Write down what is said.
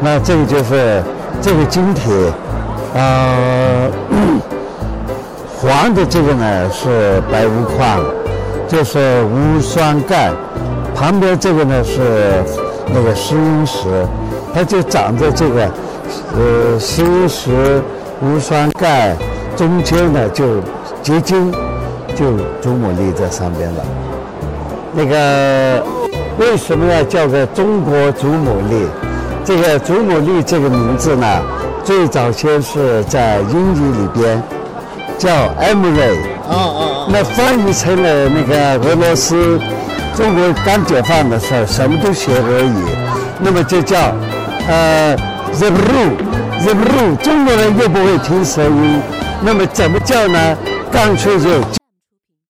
那这个就是这个晶体，呃，黄的这个呢是白钨矿，就是无酸钙，旁边这个呢是那个石英石，它就长在这个呃石英石、无酸钙中间呢就结晶，就祖母绿在上边了。那个为什么要叫做中国祖母绿？这个祖母绿这个名字呢，最早先是在英语里边叫 Emily，哦哦那翻译成了那个俄罗斯中国刚解放的时候，什么都学俄语，那么就叫呃 The Blue The Blue，中国人又不会听舌音，那么怎么叫呢？干脆就